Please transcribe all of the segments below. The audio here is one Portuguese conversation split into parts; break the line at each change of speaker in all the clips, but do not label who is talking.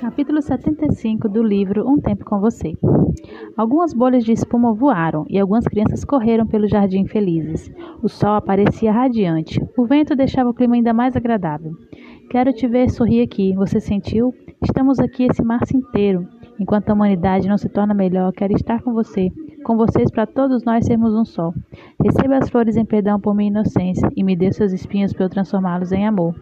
Capítulo 75 do livro Um Tempo com Você. Algumas bolhas de espuma voaram e algumas crianças correram pelo jardim felizes. O sol aparecia radiante. O vento deixava o clima ainda mais agradável. Quero te ver sorrir aqui. Você sentiu? Estamos aqui esse março inteiro. Enquanto a humanidade não se torna melhor, quero estar com você, com vocês para todos nós sermos um só. Receba as flores em perdão por minha inocência e me dê seus espinhos para eu transformá-los em amor.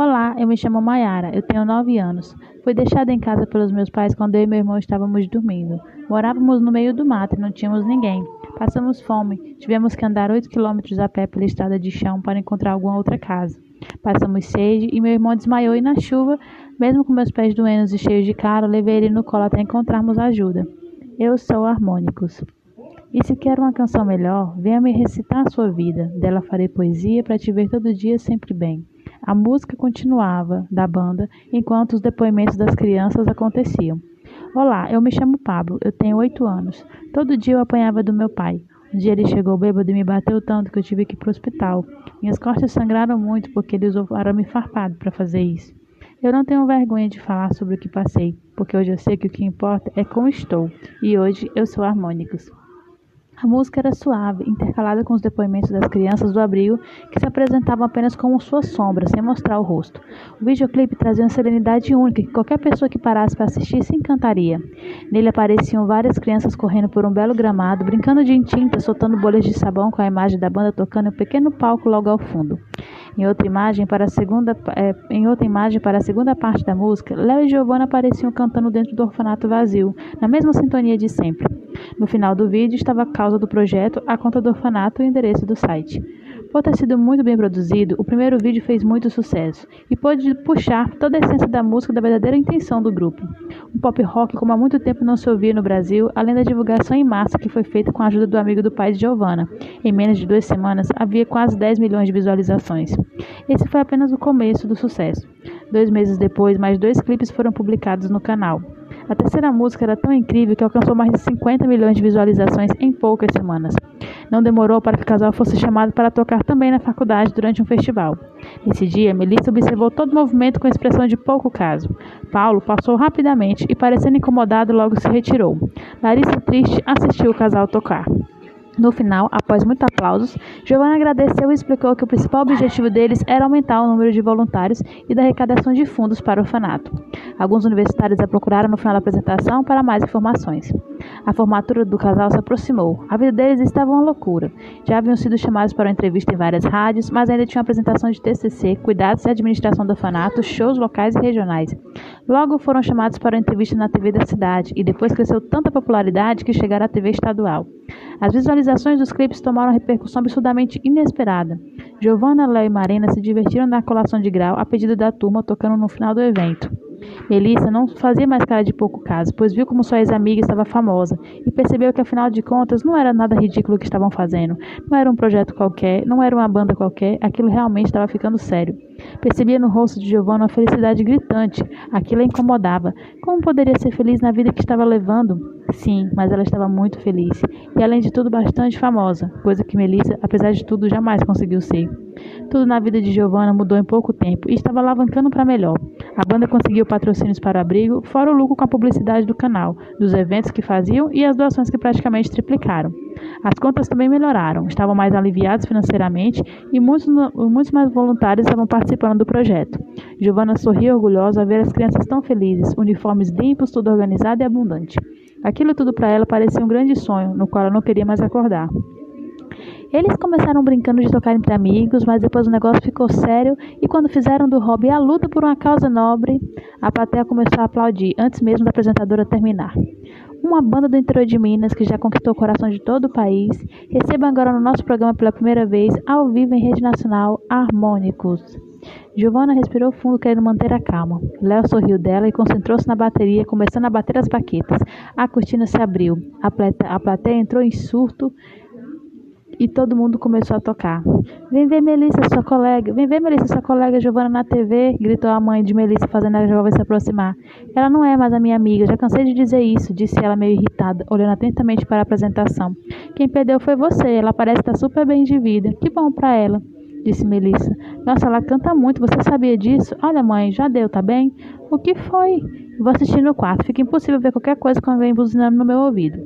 Olá, eu me chamo Mayara, eu tenho nove anos. Fui deixada em casa pelos meus pais quando eu e meu irmão estávamos dormindo. Morávamos no meio do mato e não tínhamos ninguém. Passamos fome, tivemos que andar oito quilômetros a pé pela estrada de chão para encontrar alguma outra casa. Passamos sede e meu irmão desmaiou e na chuva, mesmo com meus pés doendo e cheios de cara, levei ele no colo até encontrarmos ajuda. Eu sou Harmônicos. E se quer uma canção melhor, venha me recitar a sua vida. Dela farei poesia para te ver todo dia sempre bem. A música continuava da banda enquanto os depoimentos das crianças aconteciam. Olá, eu me chamo Pablo, eu tenho oito anos. Todo dia eu apanhava do meu pai. Um dia ele chegou bêbado e me bateu tanto que eu tive que ir para o hospital. Minhas costas sangraram muito porque ele usou arame farpado para fazer isso. Eu não tenho vergonha de falar sobre o que passei, porque hoje eu sei que o que importa é como estou, e hoje eu sou harmônicos. A música era suave, intercalada com os depoimentos das crianças do abrigo, que se apresentavam apenas como suas sombras, sem mostrar o rosto. O videoclipe trazia uma serenidade única que qualquer pessoa que parasse para assistir se encantaria. Nele apareciam várias crianças correndo por um belo gramado, brincando de tinta, soltando bolhas de sabão com a imagem da banda tocando em um pequeno palco logo ao fundo. Em outra imagem, para a segunda, é, em outra imagem, para a segunda parte da música, Léo e Giovanna apareciam cantando dentro do orfanato vazio, na mesma sintonia de sempre. No final do vídeo estava a causa do projeto, a conta do orfanato e o endereço do site. Por ter sido muito bem produzido, o primeiro vídeo fez muito sucesso e pôde puxar toda a essência da música da verdadeira intenção do grupo. Um pop rock como há muito tempo não se ouvia no Brasil, além da divulgação em massa que foi feita com a ajuda do amigo do pai de Giovanna. Em menos de duas semanas, havia quase 10 milhões de visualizações. Esse foi apenas o começo do sucesso. Dois meses depois, mais dois clipes foram publicados no canal. A terceira música era tão incrível que alcançou mais de 50 milhões de visualizações em poucas semanas. Não demorou para que o casal fosse chamado para tocar também na faculdade durante um festival. Nesse dia, Melissa observou todo o movimento com expressão de pouco caso. Paulo passou rapidamente e, parecendo incomodado, logo se retirou. Larissa, triste, assistiu o casal tocar. No final, após muitos aplausos, Giovanna agradeceu e explicou que o principal objetivo deles era aumentar o número de voluntários e da arrecadação de fundos para o orfanato. Alguns universitários a procuraram no final da apresentação para mais informações. A formatura do casal se aproximou. A vida deles estava uma loucura. Já haviam sido chamados para uma entrevista em várias rádios, mas ainda tinham apresentação de TCC, cuidados e administração do orfanato, shows locais e regionais. Logo foram chamados para uma entrevista na TV da cidade e depois cresceu tanta popularidade que chegaram à TV estadual. As visualizações dos clipes tomaram repercussão absurdamente inesperada. Giovanna, Léo e Marina se divertiram na colação de grau a pedido da turma, tocando no final do evento. Melissa não fazia mais cara de pouco caso, pois viu como sua ex-amiga estava famosa e percebeu que, afinal de contas, não era nada ridículo o que estavam fazendo. Não era um projeto qualquer, não era uma banda qualquer, aquilo realmente estava ficando sério. Percebia no rosto de Giovanna uma felicidade gritante. Aquilo a incomodava. Como poderia ser feliz na vida que estava levando? Sim, mas ela estava muito feliz. E além de tudo, bastante famosa, coisa que Melissa, apesar de tudo, jamais conseguiu ser. Tudo na vida de Giovanna mudou em pouco tempo e estava alavancando para melhor. A banda conseguiu patrocínios para abrigo, fora o lucro com a publicidade do canal, dos eventos que faziam e as doações que praticamente triplicaram. As contas também melhoraram, estavam mais aliviados financeiramente e muitos, muitos mais voluntários estavam participando do projeto. Giovanna sorria orgulhosa ao ver as crianças tão felizes, uniformes limpos, tudo organizado e abundante. Aquilo tudo para ela parecia um grande sonho, no qual ela não queria mais acordar. Eles começaram brincando de tocar entre amigos, mas depois o negócio ficou sério e quando fizeram do hobby a luta por uma causa nobre, a plateia começou a aplaudir antes mesmo da apresentadora terminar. Uma banda do interior de Minas que já conquistou o coração de todo o país, receba agora no nosso programa pela primeira vez, ao vivo em rede nacional, Harmônicos. Giovanna respirou fundo, querendo manter a calma. Léo sorriu dela e concentrou-se na bateria, começando a bater as baquetas. A cortina se abriu. A plateia, a plateia entrou em surto e todo mundo começou a tocar. Vem ver Melissa, sua colega. Vem ver Melissa, sua colega Giovana na TV, gritou a mãe de Melissa, fazendo a jovem se aproximar. Ela não é mais a minha amiga, já cansei de dizer isso, disse ela meio irritada, olhando atentamente para a apresentação. Quem perdeu foi você, ela parece estar super bem de vida. Que bom para ela. Disse Melissa. Nossa, ela canta muito, você sabia disso? Olha, mãe, já deu, tá bem? O que foi? Vou assistir no quarto. Fica impossível ver qualquer coisa quando vem buzinando no meu ouvido.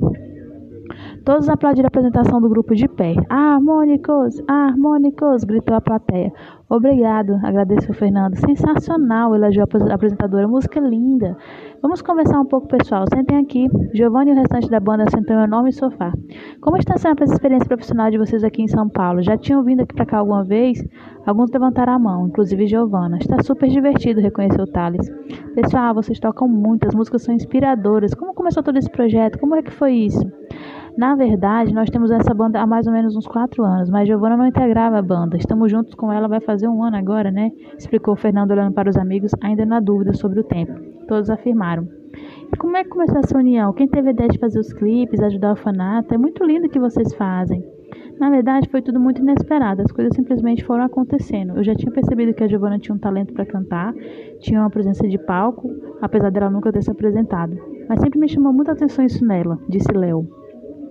Todos aplaudiram a apresentação do grupo de pé. Harmônicos! Harmônicos! gritou a plateia. Obrigado, agradeceu Fernando. Sensacional, elogiou a apresentadora. Música linda. Vamos conversar um pouco, pessoal. Sentem aqui. Giovanni e o restante da banda sentam em um enorme sofá. Como está sendo essa experiência profissional de vocês aqui em São Paulo? Já tinham vindo aqui para cá alguma vez? Alguns levantaram a mão, inclusive Giovana. Está super divertido, reconheceu Thales. Pessoal, vocês tocam muito, as músicas são inspiradoras. Como começou todo esse projeto? Como é que foi isso? Na verdade, nós temos essa banda há mais ou menos uns quatro anos, mas Giovana não integrava a banda. Estamos juntos com ela, vai fazer um ano agora, né? Explicou Fernando olhando para os amigos, ainda na dúvida sobre o tempo. Todos afirmaram. E como é que começou essa união? Quem teve a ideia de fazer os clipes, ajudar o orfanato? É muito lindo o que vocês fazem. Na verdade, foi tudo muito inesperado, as coisas simplesmente foram acontecendo. Eu já tinha percebido que a Giovana tinha um talento para cantar, tinha uma presença de palco, apesar dela nunca ter se apresentado. Mas sempre me chamou muita atenção isso nela, disse Léo.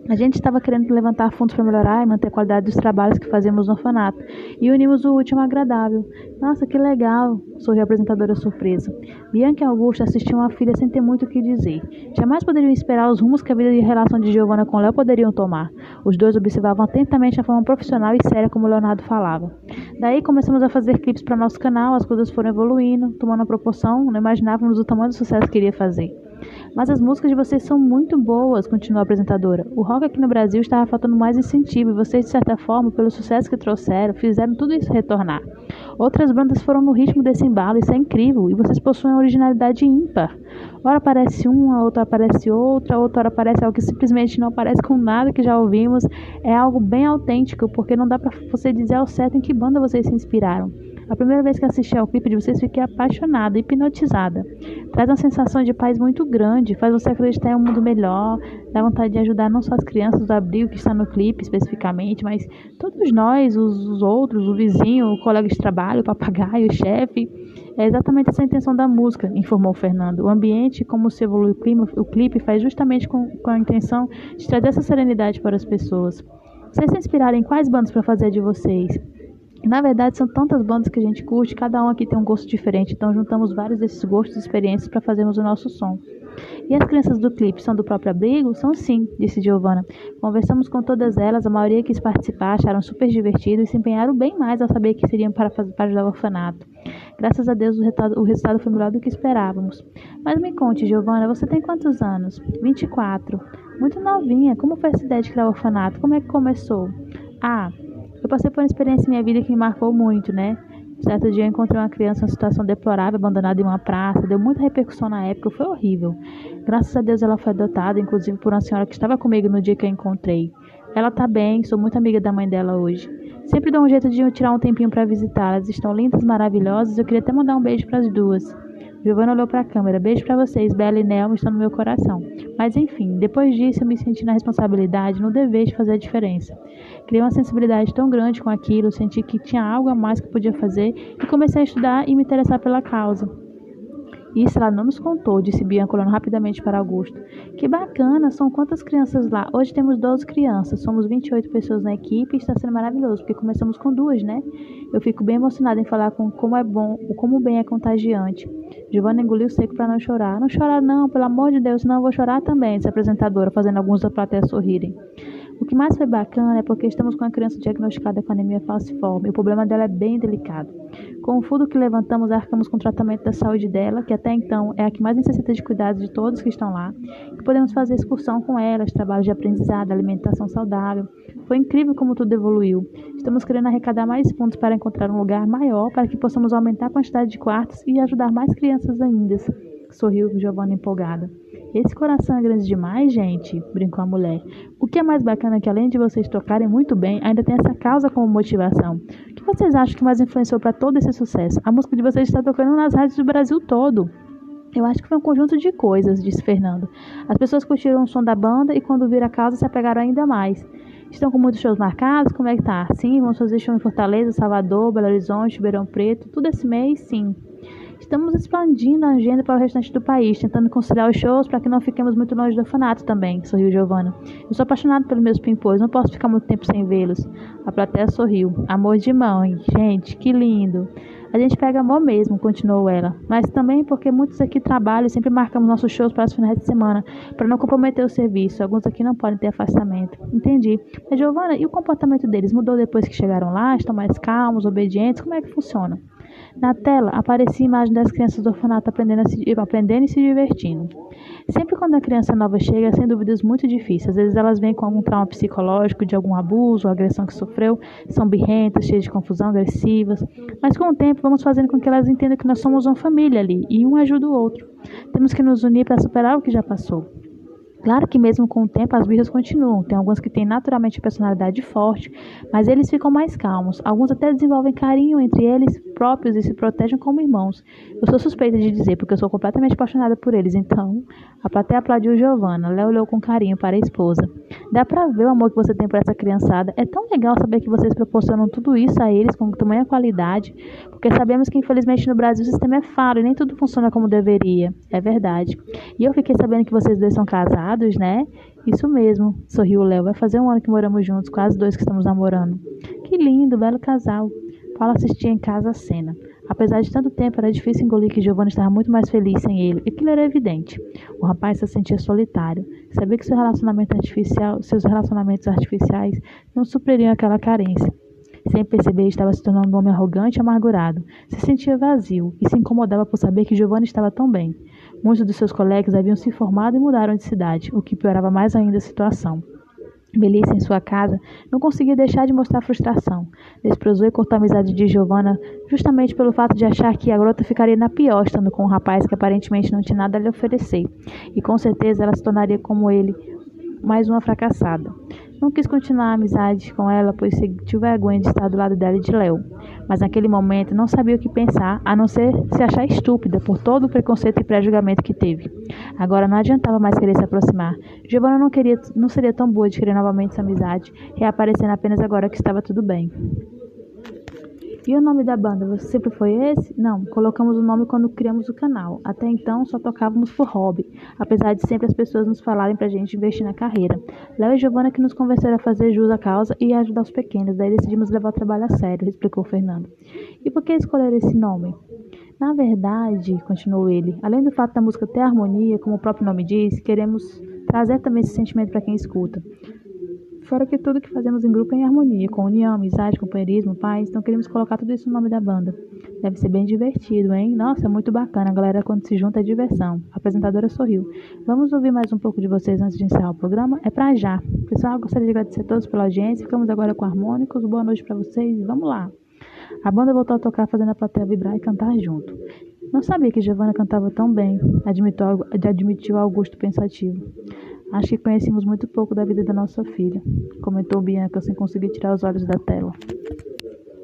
A gente estava querendo levantar fundos para melhorar e manter a qualidade dos trabalhos que fazemos no orfanato e unimos o último agradável. Nossa, que legal! sorriu a apresentadora surpresa. Bianca e Augusto assistiam a filha sem ter muito o que dizer. Jamais poderiam esperar os rumos que a vida e a relação de Giovanna com Léo poderiam tomar. Os dois observavam atentamente a forma profissional e séria como Leonardo falava. Daí começamos a fazer clipes para nosso canal, as coisas foram evoluindo, tomando proporção, não imaginávamos o tamanho do sucesso que iria fazer. Mas as músicas de vocês são muito boas, continuou a apresentadora. O rock aqui no Brasil estava faltando mais incentivo e vocês, de certa forma, pelo sucesso que trouxeram, fizeram tudo isso retornar. Outras bandas foram no ritmo desse embalo, isso é incrível, e vocês possuem uma originalidade ímpar. Ora aparece uma, outra aparece outra, outra hora aparece algo que simplesmente não aparece com nada que já ouvimos. É algo bem autêntico, porque não dá para você dizer ao certo em que banda vocês se inspiraram. A primeira vez que assisti ao clipe de vocês, fiquei apaixonada, hipnotizada. Traz uma sensação de paz muito grande, faz você acreditar em um mundo melhor, dá vontade de ajudar não só as crianças do abrigo que está no clipe especificamente, mas todos nós, os, os outros, o vizinho, o colega de trabalho, o papagaio, o chefe. É exatamente essa a intenção da música, informou Fernando. O ambiente, como se evolui o clima, o clipe faz justamente com, com a intenção de trazer essa serenidade para as pessoas. Vocês se inspiraram em quais bandas para fazer de vocês? Na verdade, são tantas bandas que a gente curte, cada um aqui tem um gosto diferente, então juntamos vários desses gostos e experiências para fazermos o nosso som. E as crianças do clipe são do próprio abrigo? São sim, disse Giovana. Conversamos com todas elas, a maioria quis participar, acharam super divertido e se empenharam bem mais ao saber que seriam para, fazer, para ajudar o orfanato. Graças a Deus o resultado, o resultado foi melhor do que esperávamos. Mas me conte, Giovana, você tem quantos anos? 24. Muito novinha. Como foi essa ideia de criar o orfanato? Como é que começou? Ah, eu passei por uma experiência em minha vida que me marcou muito, né? Certo dia eu encontrei uma criança em uma situação deplorável, abandonada em uma praça. Deu muita repercussão na época, foi horrível. Graças a Deus ela foi adotada, inclusive por uma senhora que estava comigo no dia que eu encontrei. Ela tá bem, sou muito amiga da mãe dela hoje. Sempre dou um jeito de tirar um tempinho para visitá-las. Estão lindas, maravilhosas. Eu queria até mandar um beijo para as duas. Giovanna olhou para a câmera. Beijo para vocês, Bela e Nelma estão no meu coração. Mas enfim, depois disso eu me senti na responsabilidade, no dever de fazer a diferença. Criei uma sensibilidade tão grande com aquilo, senti que tinha algo a mais que podia fazer e comecei a estudar e me interessar pela causa. Isso ela não nos contou, disse Bianca olhando rapidamente para Augusto. Que bacana, são quantas crianças lá? Hoje temos 12 crianças, somos 28 pessoas na equipe e está sendo maravilhoso, porque começamos com duas, né? Eu fico bem emocionada em falar com como é bom, o como bem é contagiante. Giovanna engoliu seco para não chorar. Não chorar não, pelo amor de Deus, não, eu vou chorar também, disse a apresentadora, fazendo alguns da plateia sorrirem. O que mais foi bacana é porque estamos com a criança diagnosticada com anemia falciforme. O problema dela é bem delicado. Com o fundo que levantamos, arcamos com o tratamento da saúde dela, que até então é a que mais necessita de cuidados de todos que estão lá, e podemos fazer excursão com elas, trabalhos de aprendizado, alimentação saudável. Foi incrível como tudo evoluiu. Estamos querendo arrecadar mais fundos para encontrar um lugar maior para que possamos aumentar a quantidade de quartos e ajudar mais crianças ainda. Sorriu Giovanna empolgada. Esse coração é grande demais, gente, brincou a mulher. O que é mais bacana é que além de vocês tocarem muito bem, ainda tem essa causa como motivação. O que vocês acham que mais influenciou para todo esse sucesso? A música de vocês está tocando nas rádios do Brasil todo. Eu acho que foi um conjunto de coisas, disse Fernando. As pessoas curtiram o som da banda e quando viram a causa se apegaram ainda mais. Estão com muitos shows marcados? Como é que tá? Sim, vamos fazer show em Fortaleza, Salvador, Belo Horizonte, Ribeirão Preto, tudo esse mês, sim. Estamos expandindo a agenda para o restante do país, tentando conciliar os shows para que não fiquemos muito longe do orfanato também, sorriu Giovanna. Eu sou apaixonado pelos meus pimpões, não posso ficar muito tempo sem vê-los. A plateia sorriu. Amor de mãe, gente, que lindo. A gente pega amor mesmo, continuou ela, mas também porque muitos aqui trabalham e sempre marcamos nossos shows para os finais de semana, para não comprometer o serviço. Alguns aqui não podem ter afastamento. Entendi. Mas, Giovana, e o comportamento deles mudou depois que chegaram lá? Estão mais calmos, obedientes? Como é que funciona? Na tela aparecia a imagem das crianças do orfanato aprendendo, se, aprendendo e se divertindo. Sempre quando a criança nova chega, é sem dúvidas muito difícil. Às vezes elas vêm com algum trauma psicológico, de algum abuso ou agressão que sofreu, são birrentas, cheias de confusão, agressivas. Mas com o tempo vamos fazendo com que elas entendam que nós somos uma família ali e um ajuda o outro. Temos que nos unir para superar o que já passou. Claro que mesmo com o tempo as birras continuam. Tem alguns que têm naturalmente personalidade forte, mas eles ficam mais calmos. Alguns até desenvolvem carinho entre eles próprios e se protegem como irmãos. Eu sou suspeita de dizer porque eu sou completamente apaixonada por eles. Então, a plateia aplaudiu Giovanna. Léo olhou com carinho para a esposa. Dá pra ver o amor que você tem por essa criançada. É tão legal saber que vocês proporcionam tudo isso a eles com tamanha qualidade, porque sabemos que infelizmente no Brasil o sistema é falho e nem tudo funciona como deveria. É verdade. E eu fiquei sabendo que vocês dois são casados, né? Isso mesmo, sorriu Léo. Vai fazer um ano que moramos juntos, quase dois que estamos namorando. Que lindo, belo casal. Paulo assistia em casa a cena. Apesar de tanto tempo, era difícil engolir que Giovanni estava muito mais feliz sem ele. Aquilo era evidente. O rapaz se sentia solitário. Sabia que seu relacionamento artificial, seus relacionamentos artificiais não supririam aquela carência. Sem perceber, estava se tornando um homem arrogante e amargurado. Se sentia vazio e se incomodava por saber que Giovanni estava tão bem. Muitos de seus colegas haviam se formado e mudaram de cidade, o que piorava mais ainda a situação. Melissa, em sua casa, não conseguia deixar de mostrar frustração. Desprezou e cortou a amizade de Giovanna justamente pelo fato de achar que a garota ficaria na pior estando com um rapaz que aparentemente não tinha nada a lhe oferecer. E com certeza ela se tornaria como ele, mais uma fracassada. Não quis continuar a amizade com ela, pois sentiu vergonha de estar do lado dela e de Léo. Mas naquele momento não sabia o que pensar, a não ser se achar estúpida por todo o preconceito e pré-julgamento que teve. Agora não adiantava mais querer se aproximar. Giovanna não, queria, não seria tão boa de querer novamente essa amizade, reaparecendo apenas agora que estava tudo bem. E o nome da banda, você sempre foi esse? Não, colocamos o nome quando criamos o canal. Até então só tocávamos por hobby, apesar de sempre as pessoas nos falarem pra gente investir na carreira. Léo e Giovana que nos convenceram a fazer jus à causa e ajudar os pequenos, daí decidimos levar o trabalho a sério, explicou Fernando. E por que escolher esse nome? Na verdade, continuou ele, além do fato da música ter harmonia, como o próprio nome diz, queremos trazer também esse sentimento para quem escuta. Fora que tudo que fazemos em grupo é em harmonia, com união, amizade, companheirismo, paz, então queremos colocar tudo isso no nome da banda. Deve ser bem divertido, hein? Nossa, é muito bacana, a galera quando se junta é diversão. A apresentadora sorriu. Vamos ouvir mais um pouco de vocês antes de encerrar o programa? É pra já. Pessoal, gostaria de agradecer a todos pela audiência. Ficamos agora com harmônicos. Boa noite para vocês. Vamos lá. A banda voltou a tocar, fazendo a plateia vibrar e cantar junto. Não sabia que Giovanna cantava tão bem, admitiu, admitiu Augusto pensativo. Acho que conhecemos muito pouco da vida da nossa filha, comentou Bianca sem conseguir tirar os olhos da tela.